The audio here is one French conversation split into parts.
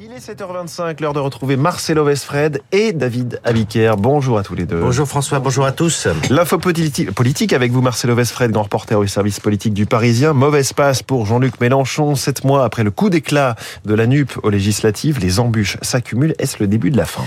Il est 7h25, l'heure de retrouver Marcelo Vesfred et David Abiker. Bonjour à tous les deux. Bonjour François, bonjour à tous. L'info politique avec vous, Marcelo Vesfred, grand reporter au service politique du Parisien. Mauvaise passe pour Jean-Luc Mélenchon. Sept mois après le coup d'éclat de la NUP aux législatives, les embûches s'accumulent. Est-ce le début de la fin?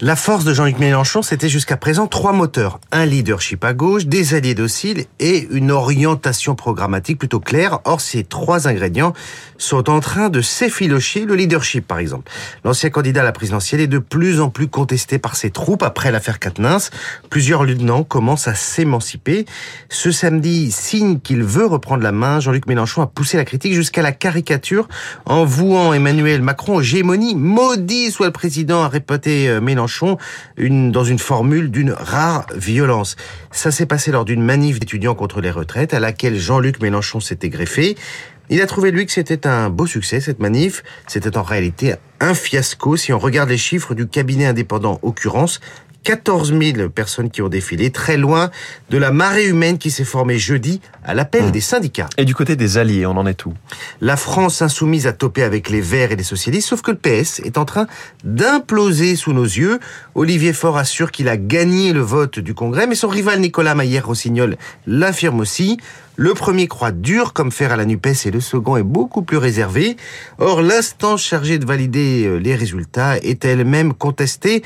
La force de Jean-Luc Mélenchon, c'était jusqu'à présent trois moteurs. Un leadership à gauche, des alliés dociles et une orientation programmatique plutôt claire. Or, ces trois ingrédients sont en train de s'effilocher. Le leadership, par exemple. L'ancien candidat à la présidentielle est de plus en plus contesté par ses troupes après l'affaire Katnins. Plusieurs lieutenants commencent à s'émanciper. Ce samedi, signe qu'il veut reprendre la main, Jean-Luc Mélenchon a poussé la critique jusqu'à la caricature en vouant Emmanuel Macron aux gémonies. Maudit soit le président, a répété euh, Dans une formule d'une rare violence. Ça s'est passé lors d'une manif d'étudiants contre les retraites à laquelle Jean-Luc Mélenchon s'était greffé. Il a trouvé, lui, que c'était un beau succès, cette manif. C'était en réalité un fiasco si on regarde les chiffres du cabinet indépendant Occurrence, 14 000 personnes qui ont défilé, très loin de la marée humaine qui s'est formée jeudi à l'appel mmh. des syndicats. Et du côté des alliés, on en est où? La France insoumise a topé avec les Verts et les socialistes, sauf que le PS est en train d'imploser sous nos yeux. Olivier Faure assure qu'il a gagné le vote du Congrès, mais son rival Nicolas Maillère-Rossignol l'affirme aussi. Le premier croit dur comme fer à la NUPES et le second est beaucoup plus réservé. Or, l'instance chargée de valider euh, les résultats est elle-même contestée.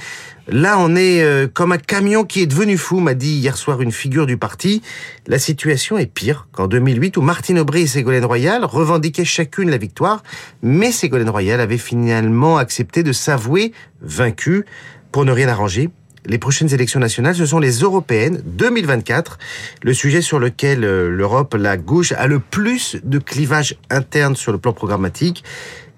Là, on est euh, comme un camion qui est devenu fou, m'a dit hier soir une figure du parti. La situation est pire qu'en 2008 où Martine Aubry et Ségolène Royal revendiquaient chacune la victoire, mais Ségolène Royal avait finalement accepté de s'avouer vaincue pour ne rien arranger les prochaines élections nationales, ce sont les européennes 2024, le sujet sur lequel euh, l'Europe, la gauche, a le plus de clivage interne sur le plan programmatique.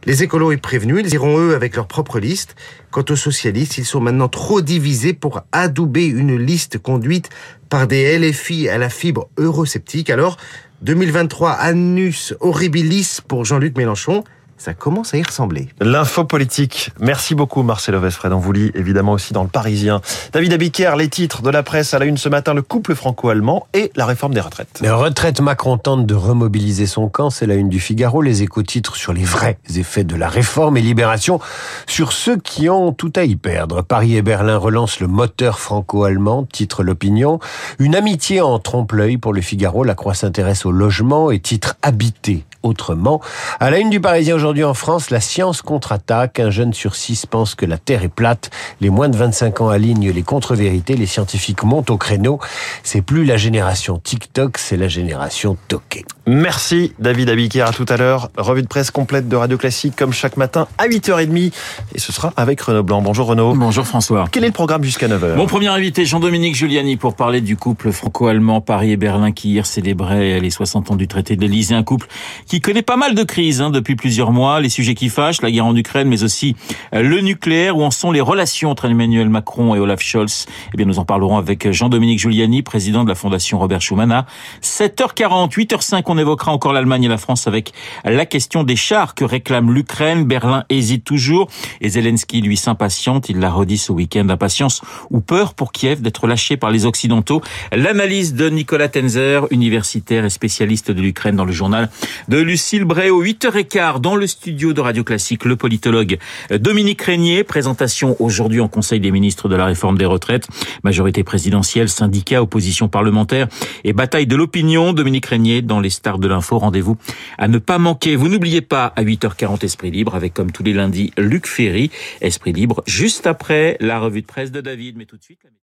Les écolos est prévenus, ils iront eux avec leur propre liste. Quant aux socialistes, ils sont maintenant trop divisés pour adouber une liste conduite par des LFI à la fibre eurosceptique. Alors, 2023, annus horribilis pour Jean-Luc Mélenchon ça commence à y ressembler. L'info politique. Merci beaucoup Marcelo Vesfred. On vous lit évidemment aussi dans le Parisien. David Abiker, les titres de la presse à la une ce matin, le couple franco-allemand et la réforme des retraites. Les retraites, Macron tente de remobiliser son camp, c'est la une du Figaro. Les éco-titres sur les vrais effets de la réforme et Libération sur ceux qui ont tout à y perdre. Paris et Berlin relancent le moteur franco-allemand, titre l'opinion. Une amitié en trompe-l'œil pour le Figaro. La Croix s'intéresse au logement et titre habité autrement. À la une du Parisien aujourd'hui en France, la science contre-attaque. Un jeune sur six pense que la Terre est plate. Les moins de 25 ans alignent les contre-vérités. Les scientifiques montent au créneau. C'est plus la génération TikTok, c'est la génération toquée. Merci David Abiker. À tout à l'heure. Revue de presse complète de Radio Classique comme chaque matin à 8h30. Et ce sera avec Renaud Blanc. Bonjour Renaud. Bonjour François. Quel est le programme jusqu'à 9h Mon premier invité, Jean-Dominique Giuliani, pour parler du couple franco-allemand Paris et Berlin qui hier célébrait les 60 ans du traité de l'Élysée. Un couple qui connaît pas mal de crises hein, depuis plusieurs mois, les sujets qui fâchent, la guerre en Ukraine, mais aussi euh, le nucléaire, où en sont les relations entre Emmanuel Macron et Olaf Scholz? Eh bien, nous en parlerons avec Jean-Dominique Giuliani, président de la Fondation Robert Schuman. À 7h40, 8h05, on évoquera encore l'Allemagne et la France avec la question des chars que réclame l'Ukraine. Berlin hésite toujours et Zelensky, lui, s'impatiente. Il l'a redit ce week-end, impatience ou peur pour Kiev d'être lâché par les Occidentaux? L'analyse de Nicolas Tenzer, universitaire et spécialiste de l'Ukraine dans le journal de Lucille Bréau, 8h15 dans le studio de Radio Classique, le politologue Dominique Régnier. Présentation aujourd'hui en Conseil des ministres de la réforme des retraites. Majorité présidentielle, syndicats, opposition parlementaire et bataille de l'opinion. Dominique Régnier dans les stars de l'info. Rendez-vous à ne pas manquer. Vous n'oubliez pas à 8h40 Esprit Libre avec comme tous les lundis Luc Ferry. Esprit Libre juste après la revue de presse de David. Mais tout de suite...